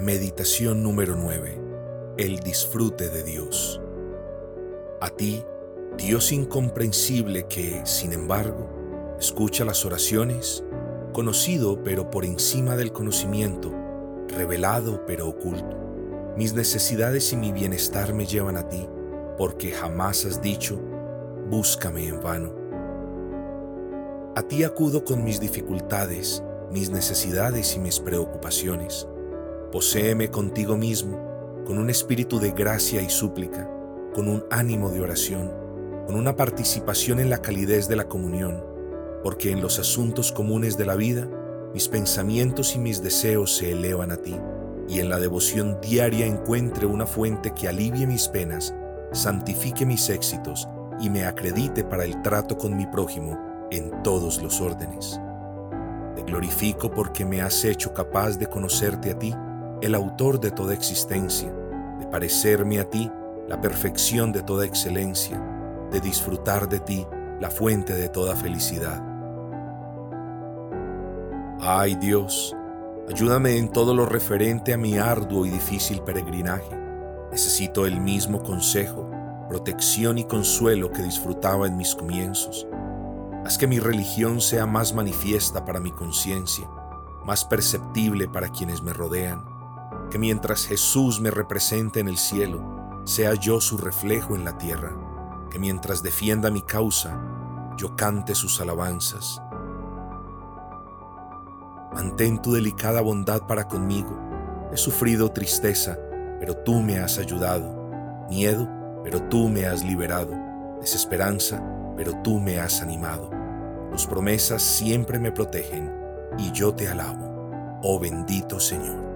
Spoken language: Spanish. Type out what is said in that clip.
Meditación número 9. El disfrute de Dios. A ti, Dios incomprensible que, sin embargo, escucha las oraciones, conocido pero por encima del conocimiento, revelado pero oculto. Mis necesidades y mi bienestar me llevan a ti, porque jamás has dicho, búscame en vano. A ti acudo con mis dificultades, mis necesidades y mis preocupaciones Poséeme contigo mismo, con un espíritu de gracia y súplica, con un ánimo de oración, con una participación en la calidez de la comunión, porque en los asuntos comunes de la vida, mis pensamientos y mis deseos se elevan a ti, y en la devoción diaria encuentre una fuente que alivie mis penas, santifique mis éxitos y me acredite para el trato con mi prójimo en todos los órdenes. Te glorifico porque me has hecho capaz de conocerte a ti el autor de toda existencia, de parecerme a ti la perfección de toda excelencia, de disfrutar de ti la fuente de toda felicidad. Ay Dios, ayúdame en todo lo referente a mi arduo y difícil peregrinaje. Necesito el mismo consejo, protección y consuelo que disfrutaba en mis comienzos. Haz que mi religión sea más manifiesta para mi conciencia, más perceptible para quienes me rodean que mientras Jesús me represente en el cielo, sea yo su reflejo en la tierra, que mientras defienda mi causa, yo cante sus alabanzas. Mantén tu delicada bondad para conmigo. He sufrido tristeza, pero tú me has ayudado. Miedo, pero tú me has liberado. Desesperanza, pero tú me has animado. Tus promesas siempre me protegen y yo te alabo. Oh bendito Señor.